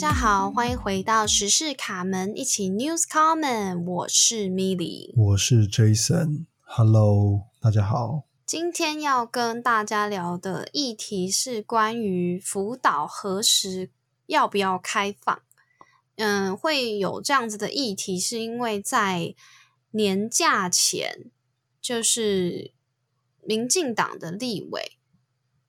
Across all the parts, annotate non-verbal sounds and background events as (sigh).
家好，欢迎回到时事卡门，一起 News Comment。我是 Milly，我是 Jason。Hello，大家好。今天要跟大家聊的议题是关于福岛何时要不要开放。嗯，会有这样子的议题，是因为在年假前，就是民进党的立委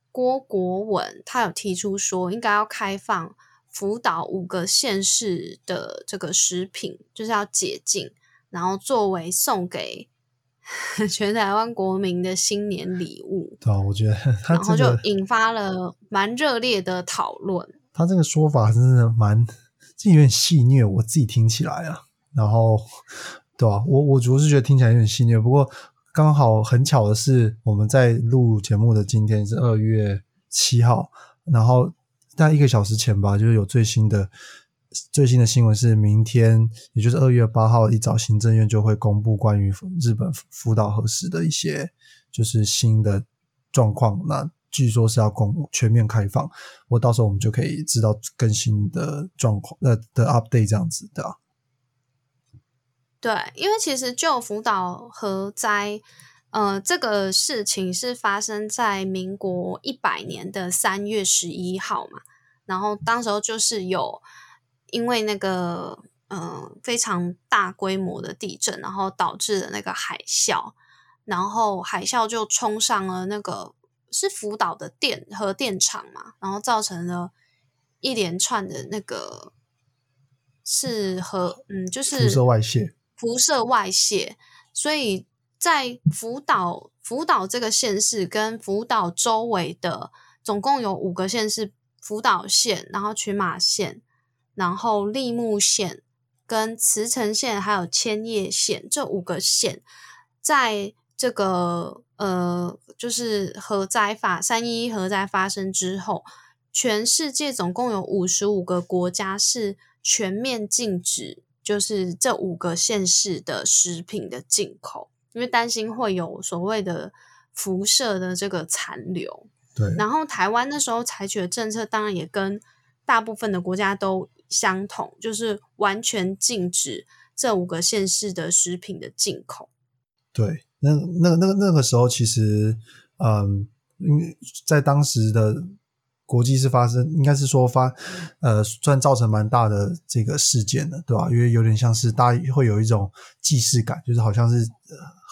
郭国文，他有提出说，应该要开放福岛五个县市的这个食品，就是要解禁，然后作为送给 (laughs) 全台湾国民的新年礼物。对啊，我觉得他然后就引发了蛮热烈的讨论。他这个说法真的蛮。这有点戏虐，我自己听起来啊，然后对啊？我我主要是觉得听起来有点戏虐。不过刚好很巧的是，我们在录节目的今天是二月七号，然后大概一个小时前吧，就是有最新的最新的新闻是，明天也就是二月八号一早，行政院就会公布关于日本福岛核实的一些就是新的状况。那据说是要公全面开放，我到时候我们就可以知道更新的状况，呃的 update 这样子的。对，因为其实就福岛核灾，呃，这个事情是发生在民国一百年的三月十一号嘛，然后当时候就是有因为那个呃非常大规模的地震，然后导致的那个海啸，然后海啸就冲上了那个。是福岛的电核电厂嘛，然后造成了一连串的那个是核嗯，就是辐射外泄，辐射外泄。所以在福岛福岛这个县市跟福岛周围的总共有五个县市：福岛县，然后群马县，然后立木县，跟茨城县，还有千叶县这五个县，在这个。呃，就是核灾法三一核灾发生之后，全世界总共有五十五个国家是全面禁止，就是这五个县市的食品的进口，因为担心会有所谓的辐射的这个残留。对，然后台湾那时候采取的政策，当然也跟大部分的国家都相同，就是完全禁止这五个县市的食品的进口。对。那那那个那个时候，其实，嗯，在当时的国际是发生，应该是说发，呃，算造成蛮大的这个事件的，对吧？因为有点像是大家会有一种既视感，就是好像是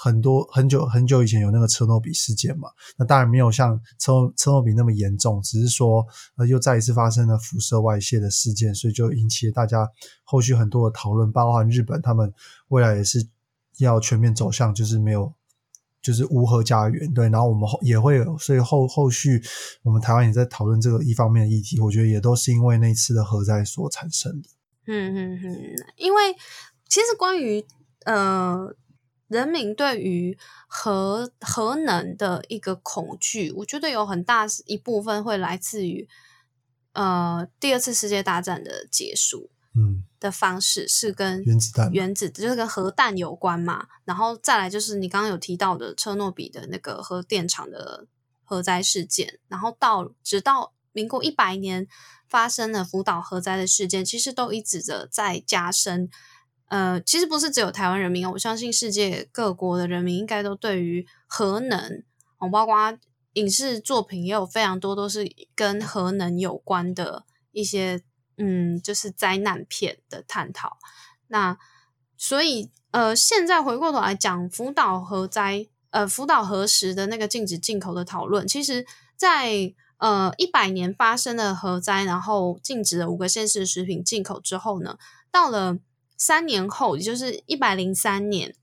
很多很久很久以前有那个车诺比事件嘛。那当然没有像车车诺比那么严重，只是说呃又再一次发生了辐射外泄的事件，所以就引起了大家后续很多的讨论，包含日本他们未来也是要全面走向就是没有。就是无核家园，对，然后我们也会有，所以后后续我们台湾也在讨论这个一方面的议题，我觉得也都是因为那次的核灾所产生的。嗯嗯嗯，因为其实关于呃人民对于核核能的一个恐惧，我觉得有很大一部分会来自于呃第二次世界大战的结束。嗯。的方式是跟原子弹、原子就是跟核弹有关嘛，然后再来就是你刚刚有提到的车诺比的那个核电厂的核灾事件，然后到直到民国一百年发生了福岛核灾的事件，其实都一直的在加深。呃，其实不是只有台湾人民，我相信世界各国的人民应该都对于核能，哦包括影视作品也有非常多都是跟核能有关的一些。嗯，就是灾难片的探讨。那所以，呃，现在回过头来讲，福岛核灾，呃，福岛核实的那个禁止进口的讨论，其实，在呃一百年发生的核灾，然后禁止了五个县市食品进口之后呢，到了三年后，也就是一百零三年。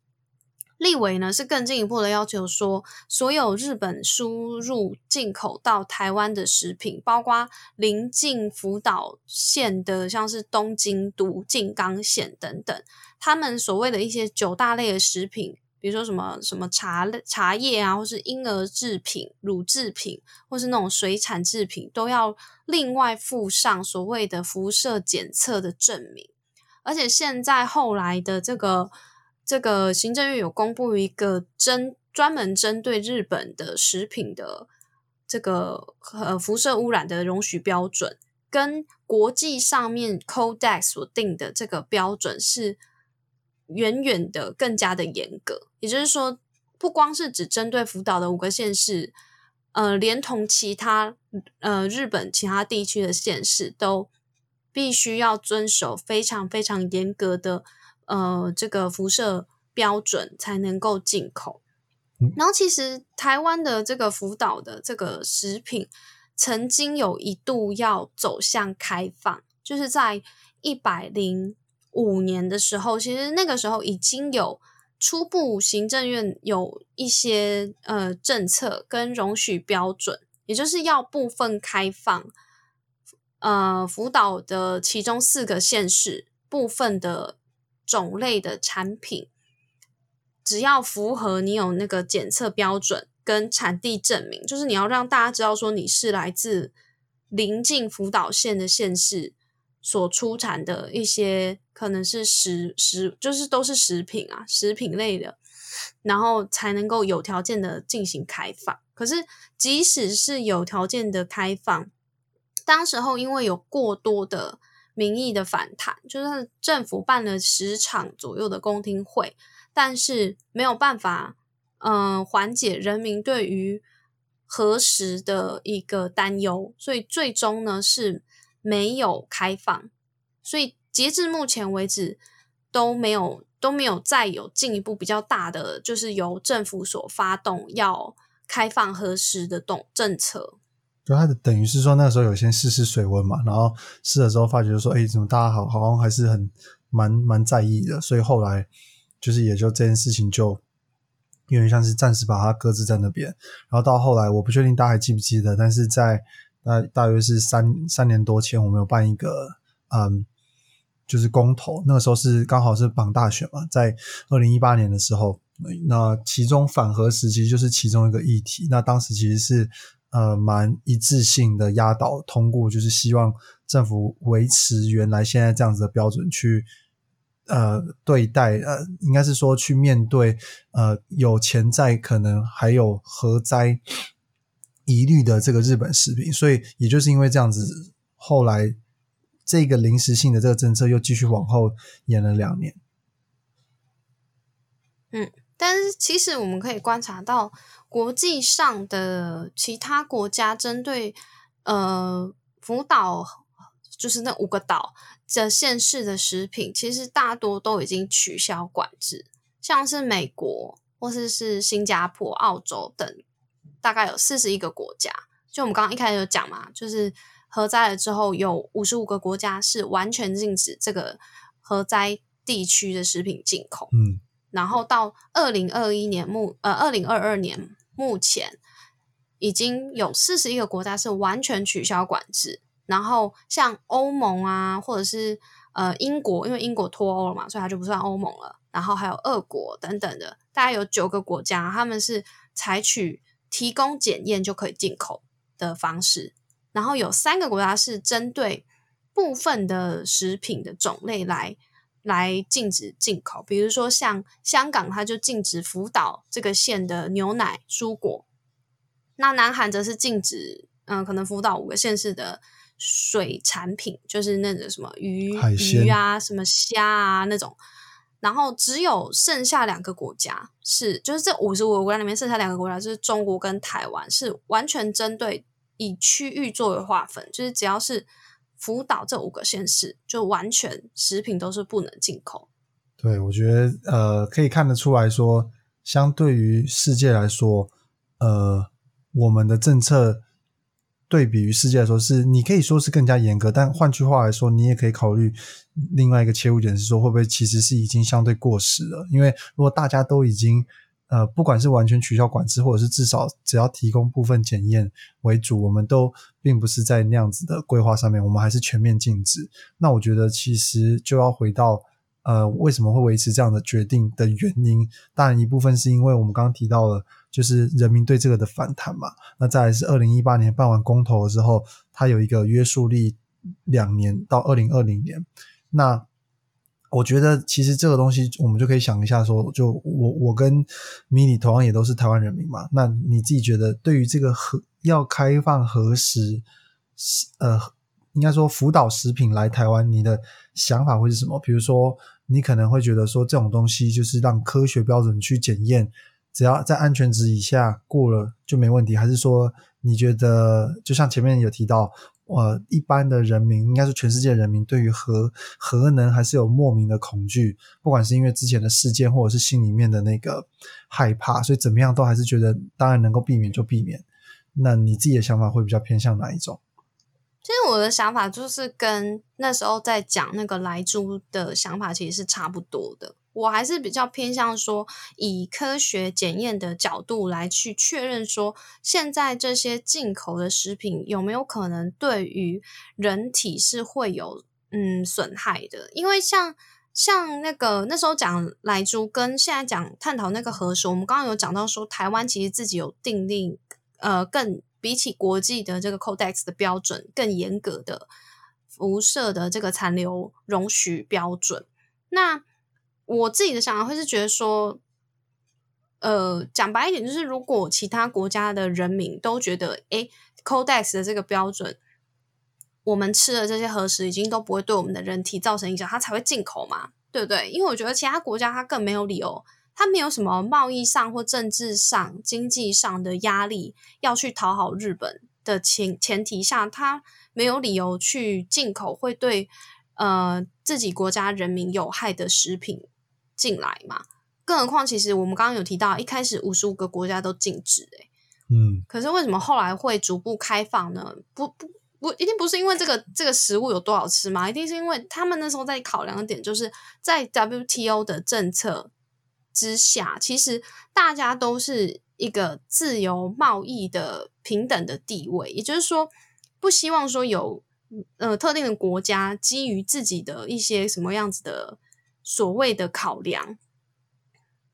立委呢是更进一步的要求说，所有日本输入进口到台湾的食品，包括临近福岛县的，像是东京都、静冈县等等，他们所谓的一些九大类的食品，比如说什么什么茶茶叶啊，或是婴儿制品、乳制品，或是那种水产制品，都要另外附上所谓的辐射检测的证明。而且现在后来的这个。这个行政院有公布一个针专门针对日本的食品的这个呃辐射污染的容许标准，跟国际上面 Codex 所定的这个标准是远远的更加的严格。也就是说，不光是只针对福岛的五个县市，呃，连同其他呃日本其他地区的县市都必须要遵守非常非常严格的呃这个辐射标准才能够进口。然后，其实台湾的这个福岛的这个食品，曾经有一度要走向开放，就是在一百零五年的时候，其实那个时候已经有初步行政院有一些呃政策跟容许标准，也就是要部分开放，呃，福岛的其中四个县市部分的种类的产品。只要符合你有那个检测标准跟产地证明，就是你要让大家知道说你是来自临近福岛县的县市所出产的一些可能是食食，就是都是食品啊，食品类的，然后才能够有条件的进行开放。可是即使是有条件的开放，当时候因为有过多的民意的反弹，就是政府办了十场左右的公听会。但是没有办法，嗯，缓解人民对于核实的一个担忧，所以最终呢是没有开放。所以截至目前为止都没有都没有再有进一步比较大的，就是由政府所发动要开放核实的动政策。就它的等于是说那时候有先试试水温嘛，然后试了之后发觉说，哎，怎么大家好好像还是很蛮蛮在意的，所以后来。就是也就这件事情就有点像是暂时把它搁置在那边，然后到后来我不确定大家还记不记得，但是在大大约是三三年多前，我们有办一个嗯，就是公投，那个时候是刚好是绑大选嘛，在二零一八年的时候，那其中反核时期就是其中一个议题，那当时其实是呃蛮一致性的压倒通过，就是希望政府维持原来现在这样子的标准去。呃，对待呃，应该是说去面对呃有潜在可能还有核灾疑虑的这个日本食品，所以也就是因为这样子，后来这个临时性的这个政策又继续往后延了两年。嗯，但是其实我们可以观察到，国际上的其他国家针对呃福岛，就是那五个岛。这县市的食品其实大多都已经取消管制，像是美国或者是新加坡、澳洲等，大概有四十一个国家。就我们刚刚一开始有讲嘛，就是核灾了之后，有五十五个国家是完全禁止这个核灾地区的食品进口。嗯，然后到二零二一年目呃二零二二年目前，已经有四十一个国家是完全取消管制。然后像欧盟啊，或者是呃英国，因为英国脱欧了嘛，所以它就不算欧盟了。然后还有俄国等等的，大概有九个国家，他们是采取提供检验就可以进口的方式。然后有三个国家是针对部分的食品的种类来来禁止进口，比如说像香港，它就禁止福岛这个县的牛奶、蔬果。那南韩则是禁止，嗯，可能福岛五个县市的。水产品就是那个什么鱼鱼啊，什么虾啊那种，然后只有剩下两个国家是，就是这五十五个国家里面剩下两个国家，就是中国跟台湾，是完全针对以区域作为划分，就是只要是福岛这五个县市，就完全食品都是不能进口。对，我觉得呃，可以看得出来说，相对于世界来说，呃，我们的政策。对比于世界来说，是你可以说是更加严格，但换句话来说，你也可以考虑另外一个切入点是说，会不会其实是已经相对过时了？因为如果大家都已经呃，不管是完全取消管制，或者是至少只要提供部分检验为主，我们都并不是在那样子的规划上面，我们还是全面禁止。那我觉得其实就要回到呃，为什么会维持这样的决定的原因？当然一部分是因为我们刚刚提到了。就是人民对这个的反弹嘛，那再来是二零一八年办完公投之后，它有一个约束力两年到二零二零年。那我觉得其实这个东西我们就可以想一下，说就我我跟米妮同样也都是台湾人民嘛，那你自己觉得对于这个核要开放核实，呃，应该说福岛食品来台湾，你的想法会是什么？比如说，你可能会觉得说这种东西就是让科学标准去检验，只要在安全值以下过了就没问题，还是说你觉得就像前面有提到？呃，一般的人民应该是全世界人民对于核核能还是有莫名的恐惧，不管是因为之前的事件，或者是心里面的那个害怕，所以怎么样都还是觉得，当然能够避免就避免。那你自己的想法会比较偏向哪一种？其实我的想法就是跟那时候在讲那个来猪的想法其实是差不多的。我还是比较偏向说，以科学检验的角度来去确认说，现在这些进口的食品有没有可能对于人体是会有嗯损害的？因为像像那个那时候讲来猪，跟现在讲探讨那个核食，我们刚刚有讲到说，台湾其实自己有订定呃更比起国际的这个 Codex 的标准更严格的辐射的这个残留容许标准，那。我自己的想法会是觉得说，呃，讲白一点，就是如果其他国家的人民都觉得，诶 c o d e x 的这个标准，我们吃的这些核食已经都不会对我们的人体造成影响，它才会进口嘛，对不对？因为我觉得其他国家它更没有理由，它没有什么贸易上或政治上、经济上的压力要去讨好日本的前前提下，它没有理由去进口会对呃自己国家人民有害的食品。进来嘛？更何况，其实我们刚刚有提到，一开始五十五个国家都禁止，诶嗯，可是为什么后来会逐步开放呢？不不不，一定不是因为这个这个食物有多好吃嘛？一定是因为他们那时候在考量的点，就是在 WTO 的政策之下，其实大家都是一个自由贸易的平等的地位，也就是说，不希望说有呃特定的国家基于自己的一些什么样子的。所谓的考量，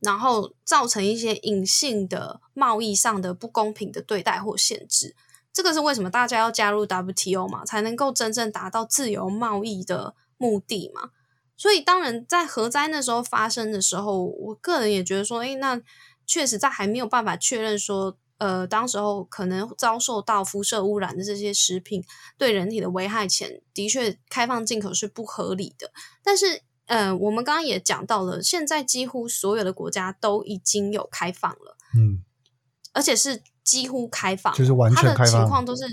然后造成一些隐性的贸易上的不公平的对待或限制，这个是为什么大家要加入 WTO 嘛，才能够真正达到自由贸易的目的嘛？所以，当然在核灾那时候发生的时候，我个人也觉得说，诶，那确实在还没有办法确认说，呃，当时候可能遭受到辐射污染的这些食品对人体的危害前，的确开放进口是不合理的，但是。嗯，我们刚刚也讲到了，现在几乎所有的国家都已经有开放了，嗯，而且是几乎开放，就是完全开放，情况都是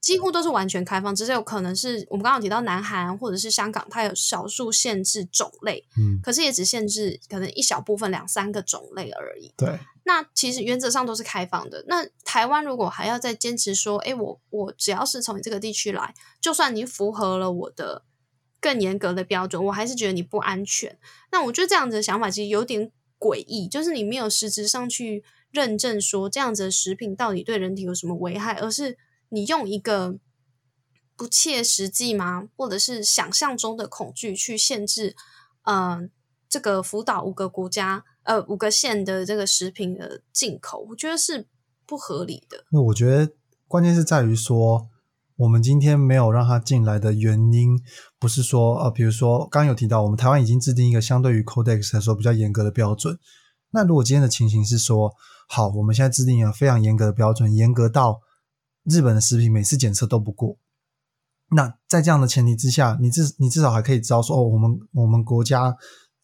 几乎都是完全开放，只是有可能是我们刚刚提到南韩或者是香港，它有少数限制种类，嗯，可是也只限制可能一小部分两三个种类而已。对，那其实原则上都是开放的。那台湾如果还要再坚持说，哎，我我只要是从你这个地区来，就算你符合了我的。更严格的标准，我还是觉得你不安全。那我觉得这样子的想法其实有点诡异，就是你没有实质上去认证说这样子的食品到底对人体有什么危害，而是你用一个不切实际吗，或者是想象中的恐惧去限制，嗯，这个福岛五个国家呃五个县的这个食品的进口，我觉得是不合理的。那我觉得关键是在于说。我们今天没有让他进来的原因，不是说呃，比如说刚有提到，我们台湾已经制定一个相对于 Codex 来说比较严格的标准。那如果今天的情形是说，好，我们现在制定了非常严格的标准，严格到日本的食品每次检测都不过。那在这样的前提之下，你至你至少还可以知道说，哦，我们我们国家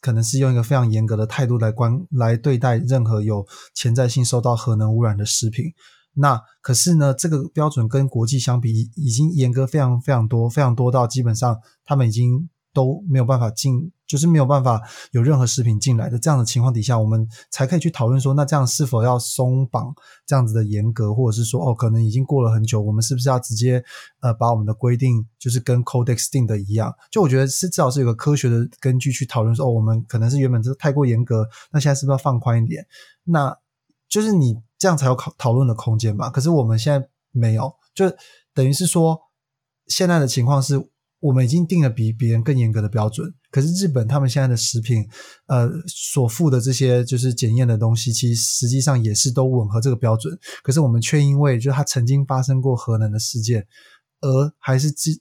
可能是用一个非常严格的态度来关来对待任何有潜在性受到核能污染的食品。那可是呢，这个标准跟国际相比，已经严格非常非常多，非常多到基本上他们已经都没有办法进，就是没有办法有任何食品进来的这样的情况底下，我们才可以去讨论说，那这样是否要松绑这样子的严格，或者是说，哦，可能已经过了很久，我们是不是要直接呃把我们的规定就是跟 Codex 定的一样？就我觉得是至少是有个科学的根据去讨论说，哦，我们可能是原本是太过严格，那现在是不是要放宽一点？那就是你。这样才有讨讨论的空间嘛？可是我们现在没有，就等于是说，现在的情况是我们已经定了比别人更严格的标准。可是日本他们现在的食品，呃，所附的这些就是检验的东西，其实实际上也是都吻合这个标准。可是我们却因为就是它曾经发生过核能的事件，而还是持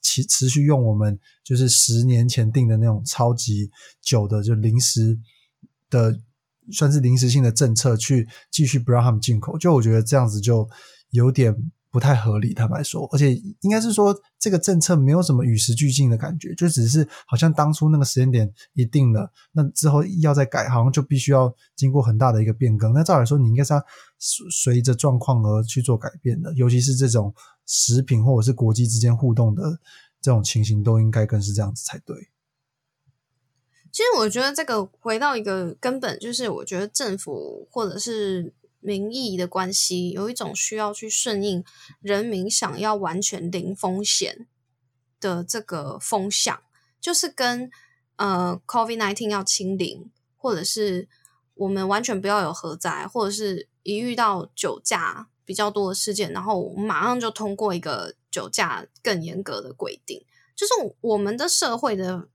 持持续用我们就是十年前定的那种超级久的就临时的。算是临时性的政策，去继续不让他们进口，就我觉得这样子就有点不太合理，坦白说，而且应该是说这个政策没有什么与时俱进的感觉，就只是好像当初那个时间点一定了，那之后要再改，好像就必须要经过很大的一个变更。那照理说，你应该是要随着状况而去做改变的，尤其是这种食品或者是国际之间互动的这种情形，都应该更是这样子才对。其实我觉得这个回到一个根本，就是我觉得政府或者是。民意的关系，有一种需要去顺应人民想要完全零风险的这个风向，就是跟呃，COVID nineteen 要清零，或者是我们完全不要有核灾，或者是一遇到酒驾比较多的事件，然后我们马上就通过一个酒驾更严格的规定，就是我们的社会的。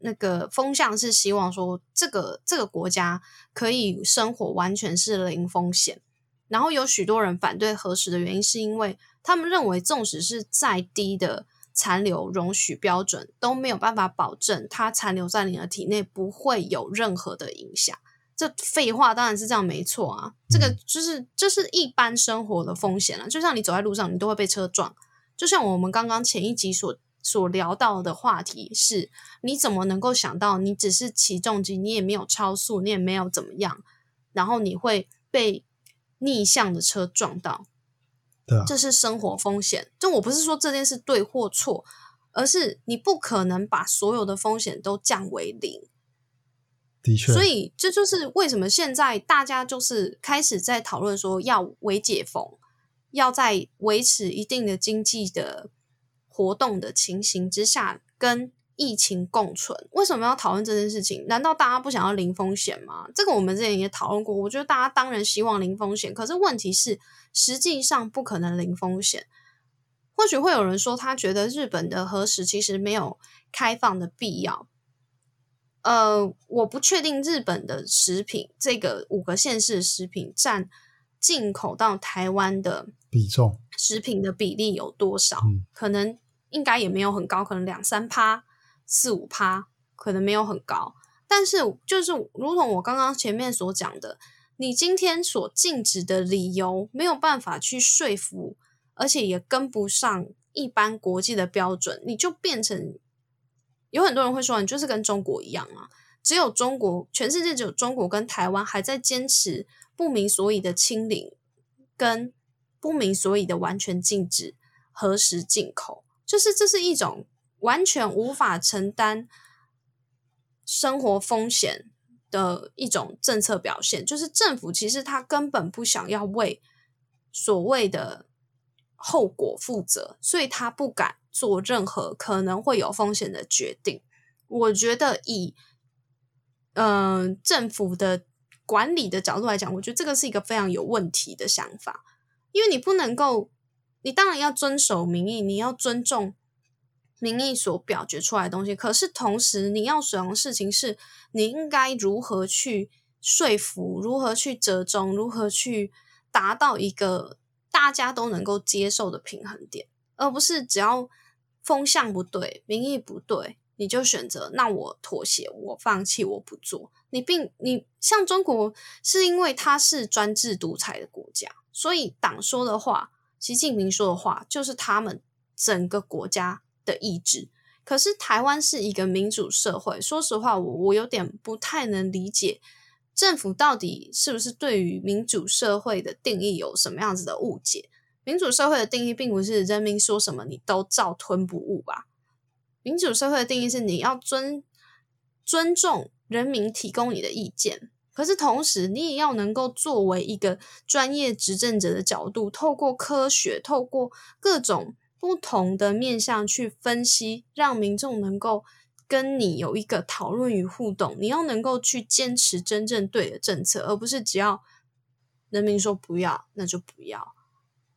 那个风向是希望说，这个这个国家可以生活完全是零风险。然后有许多人反对核实的原因，是因为他们认为，纵使是再低的残留容许标准，都没有办法保证它残留在你的体内不会有任何的影响。这废话当然是这样，没错啊。这个就是这是一般生活的风险了。就像你走在路上，你都会被车撞。就像我们刚刚前一集所。所聊到的话题是，你怎么能够想到，你只是起重机，你也没有超速，你也没有怎么样，然后你会被逆向的车撞到？对啊，这是生活风险。就我不是说这件事对或错，而是你不可能把所有的风险都降为零。的确，所以这就是为什么现在大家就是开始在讨论说，要微解封，要在维持一定的经济的。活动的情形之下，跟疫情共存，为什么要讨论这件事情？难道大家不想要零风险吗？这个我们之前也讨论过。我觉得大家当然希望零风险，可是问题是，实际上不可能零风险。或许会有人说，他觉得日本的核实其实没有开放的必要。呃，我不确定日本的食品，这个五个县市的食品占进口到台湾的比重。食品的比例有多少？可能应该也没有很高，可能两三趴、四五趴，可能没有很高。但是，就是如同我刚刚前面所讲的，你今天所禁止的理由没有办法去说服，而且也跟不上一般国际的标准，你就变成有很多人会说，你就是跟中国一样啊！只有中国，全世界只有中国跟台湾还在坚持不明所以的清零跟。不明所以的完全禁止核实进口，就是这是一种完全无法承担生活风险的一种政策表现。就是政府其实他根本不想要为所谓的后果负责，所以他不敢做任何可能会有风险的决定。我觉得以嗯政府的管理的角度来讲，我觉得这个是一个非常有问题的想法。因为你不能够，你当然要遵守民意，你要尊重民意所表决出来的东西。可是同时，你要想的事情是，你应该如何去说服，如何去折中，如何去达到一个大家都能够接受的平衡点，而不是只要风向不对，民意不对，你就选择那我妥协，我放弃，我不做。你并你像中国，是因为它是专制独裁的国家。所以党说的话，习近平说的话，就是他们整个国家的意志。可是台湾是一个民主社会，说实话，我我有点不太能理解政府到底是不是对于民主社会的定义有什么样子的误解。民主社会的定义并不是人民说什么你都照吞不误吧？民主社会的定义是你要尊尊重人民提供你的意见。可是同时，你也要能够作为一个专业执政者的角度，透过科学，透过各种不同的面向去分析，让民众能够跟你有一个讨论与互动。你要能够去坚持真正对的政策，而不是只要人民说不要，那就不要。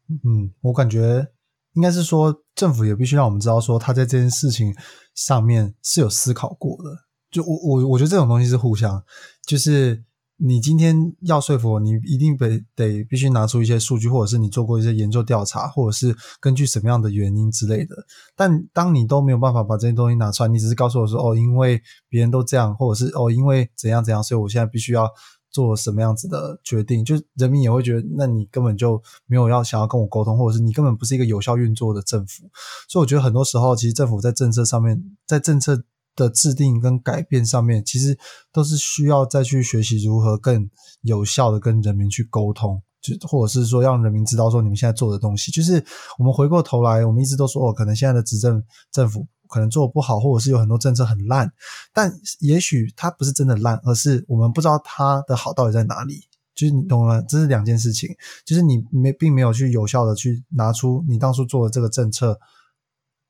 嗯，我感觉应该是说，政府也必须让我们知道，说他在这件事情上面是有思考过的。就我我我觉得这种东西是互相，就是。你今天要说服我，你一定得得必须拿出一些数据，或者是你做过一些研究调查，或者是根据什么样的原因之类的。但当你都没有办法把这些东西拿出来，你只是告诉我说哦，因为别人都这样，或者是哦，因为怎样怎样，所以我现在必须要做什么样子的决定，就人民也会觉得，那你根本就没有要想要跟我沟通，或者是你根本不是一个有效运作的政府。所以我觉得很多时候，其实政府在政策上面，在政策的制定跟改变上面，其实都是需要再去学习如何更有效的跟人民去沟通，就或者是说让人民知道说你们现在做的东西，就是我们回过头来，我们一直都说哦，可能现在的执政政府。可能做的不好，或者是有很多政策很烂，但也许它不是真的烂，而是我们不知道它的好到底在哪里。就是你懂了，这是两件事情。就是你没并没有去有效的去拿出你当初做的这个政策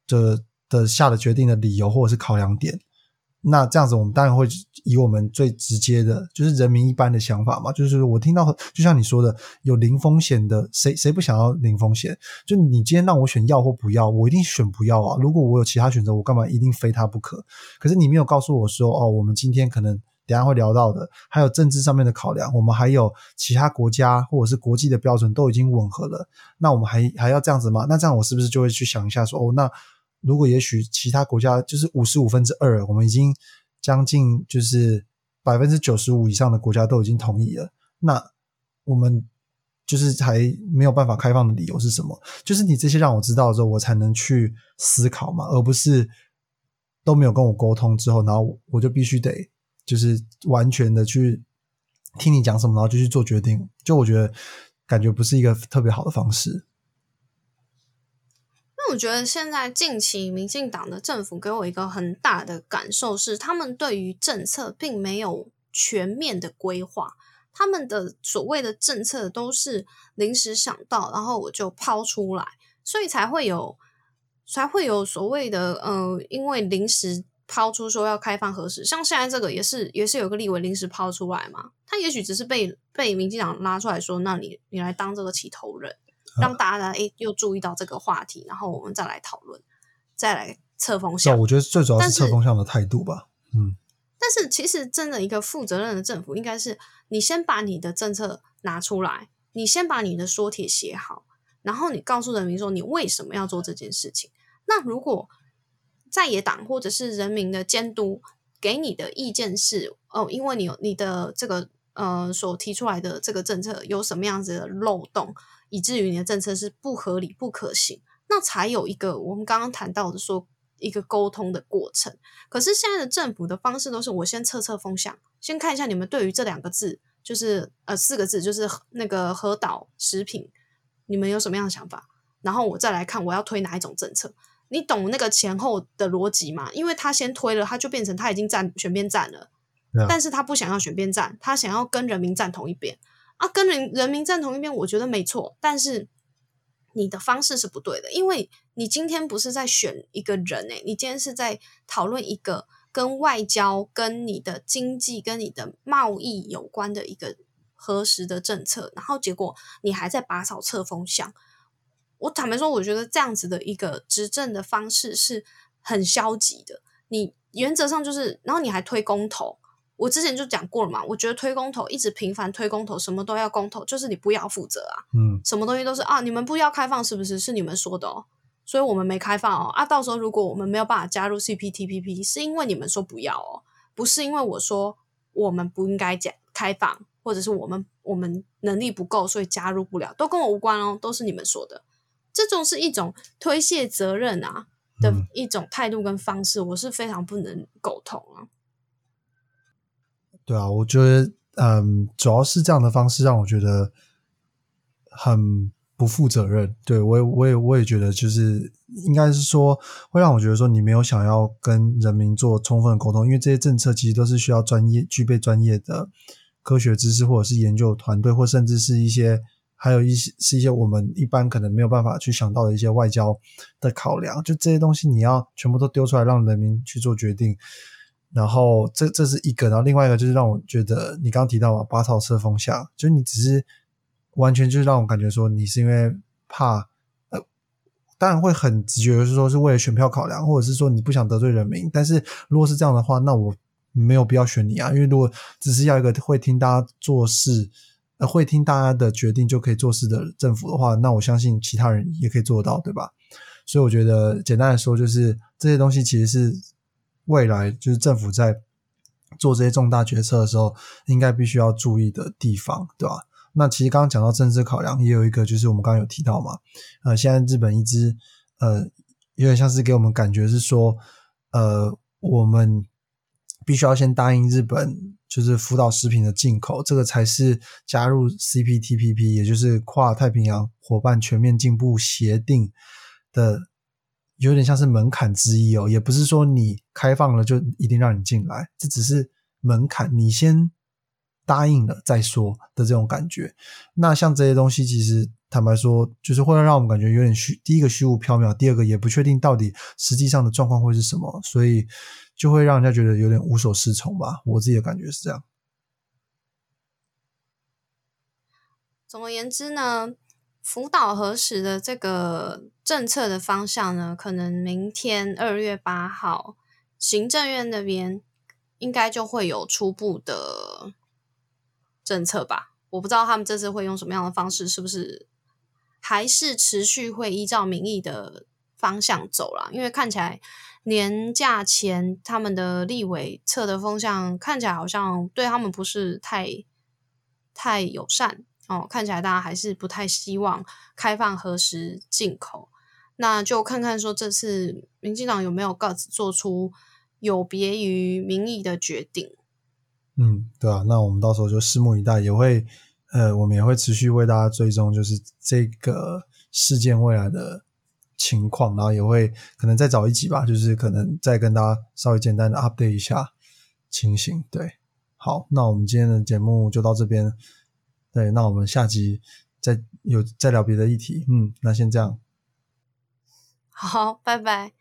的的下的决定的理由或者是考量点。那这样子，我们当然会以我们最直接的，就是人民一般的想法嘛。就是我听到，就像你说的，有零风险的，谁谁不想要零风险？就你今天让我选要或不要，我一定选不要啊。如果我有其他选择，我干嘛一定非他不可？可是你没有告诉我说，哦，我们今天可能等下会聊到的，还有政治上面的考量，我们还有其他国家或者是国际的标准都已经吻合了，那我们还还要这样子吗？那这样我是不是就会去想一下说，哦，那。如果也许其他国家就是五十五分之二，我们已经将近就是百分之九十五以上的国家都已经同意了，那我们就是还没有办法开放的理由是什么？就是你这些让我知道之后，我才能去思考嘛，而不是都没有跟我沟通之后，然后我就必须得就是完全的去听你讲什么，然后就去做决定。就我觉得感觉不是一个特别好的方式。我觉得现在近期民进党的政府给我一个很大的感受是，他们对于政策并没有全面的规划，他们的所谓的政策都是临时想到，然后我就抛出来，所以才会有才会有所谓的呃，因为临时抛出说要开放核实，像现在这个也是也是有个立委临时抛出来嘛，他也许只是被被民进党拉出来说，那你你来当这个起头人。让大家诶又注意到这个话题，然后我们再来讨论，再来测风向。我觉得最主要是测风向的态度吧。嗯，但是其实真的一个负责任的政府，应该是你先把你的政策拿出来，你先把你的说帖写好，然后你告诉人民说你为什么要做这件事情。那如果在野党或者是人民的监督给你的意见是哦，因为你有你的这个呃所提出来的这个政策有什么样子的漏洞。以至于你的政策是不合理、不可行，那才有一个我们刚刚谈到的说一个沟通的过程。可是现在的政府的方式都是我先测测风向，先看一下你们对于这两个字，就是呃四个字，就是那个核岛食品，你们有什么样的想法？然后我再来看我要推哪一种政策。你懂那个前后的逻辑吗？因为他先推了，他就变成他已经站选边站了，但是他不想要选边站，他想要跟人民站同一边。啊，跟人人民站同一边，我觉得没错，但是你的方式是不对的，因为你今天不是在选一个人诶，你今天是在讨论一个跟外交、跟你的经济、跟你的贸易有关的一个核实的政策，然后结果你还在拔草测风向。我坦白说，我觉得这样子的一个执政的方式是很消极的。你原则上就是，然后你还推公投。我之前就讲过了嘛，我觉得推公投一直频繁推公投，什么都要公投，就是你不要负责啊。嗯，什么东西都是啊，你们不要开放是不是？是你们说的哦，所以我们没开放哦。啊，到时候如果我们没有办法加入 CPTPP，是因为你们说不要哦，不是因为我说我们不应该加开放，或者是我们我们能力不够，所以加入不了，都跟我无关哦，都是你们说的。这种是一种推卸责任啊的一种态度跟方式，我是非常不能苟同啊。对啊，我觉得，嗯，主要是这样的方式让我觉得很不负责任。对我，也，我也，我也觉得，就是应该是说，会让我觉得说，你没有想要跟人民做充分的沟通，因为这些政策其实都是需要专业、具备专业的科学知识，或者是研究团队，或甚至是一些，还有一些是一些我们一般可能没有办法去想到的一些外交的考量。就这些东西，你要全部都丢出来，让人民去做决定。然后这这是一个，然后另外一个就是让我觉得你刚刚提到嘛，拔草车风下，就是你只是完全就是让我感觉说你是因为怕，呃，当然会很直觉是说是为了选票考量，或者是说你不想得罪人民。但是如果是这样的话，那我没有必要选你啊，因为如果只是要一个会听大家做事，呃，会听大家的决定就可以做事的政府的话，那我相信其他人也可以做到，对吧？所以我觉得简单来说，就是这些东西其实是。未来就是政府在做这些重大决策的时候，应该必须要注意的地方，对吧？那其实刚刚讲到政治考量，也有一个就是我们刚刚有提到嘛，呃，现在日本一直呃有点像是给我们感觉是说，呃，我们必须要先答应日本，就是福岛食品的进口，这个才是加入 CPTPP，也就是跨太平洋伙伴全面进步协定的，有点像是门槛之一哦，也不是说你开放了就一定让你进来，这只是门槛，你先。答应了再说的这种感觉，那像这些东西，其实坦白说，就是会让我们感觉有点虚。第一个虚无缥缈，第二个也不确定到底实际上的状况会是什么，所以就会让人家觉得有点无所适从吧。我自己的感觉是这样。总而言之呢，福岛核实的这个政策的方向呢，可能明天二月八号，行政院那边应该就会有初步的。政策吧，我不知道他们这次会用什么样的方式，是不是还是持续会依照民意的方向走了？因为看起来年假前他们的立委测的风向看起来好像对他们不是太太友善哦，看起来大家还是不太希望开放核实进口。那就看看说这次民进党有没有告做出有别于民意的决定。嗯，对啊，那我们到时候就拭目以待，也会，呃，我们也会持续为大家追踪，就是这个事件未来的情况，然后也会可能再找一集吧，就是可能再跟大家稍微简单的 update 一下情形。对，好，那我们今天的节目就到这边，对，那我们下集再有再聊别的议题。嗯，那先这样，好，拜拜。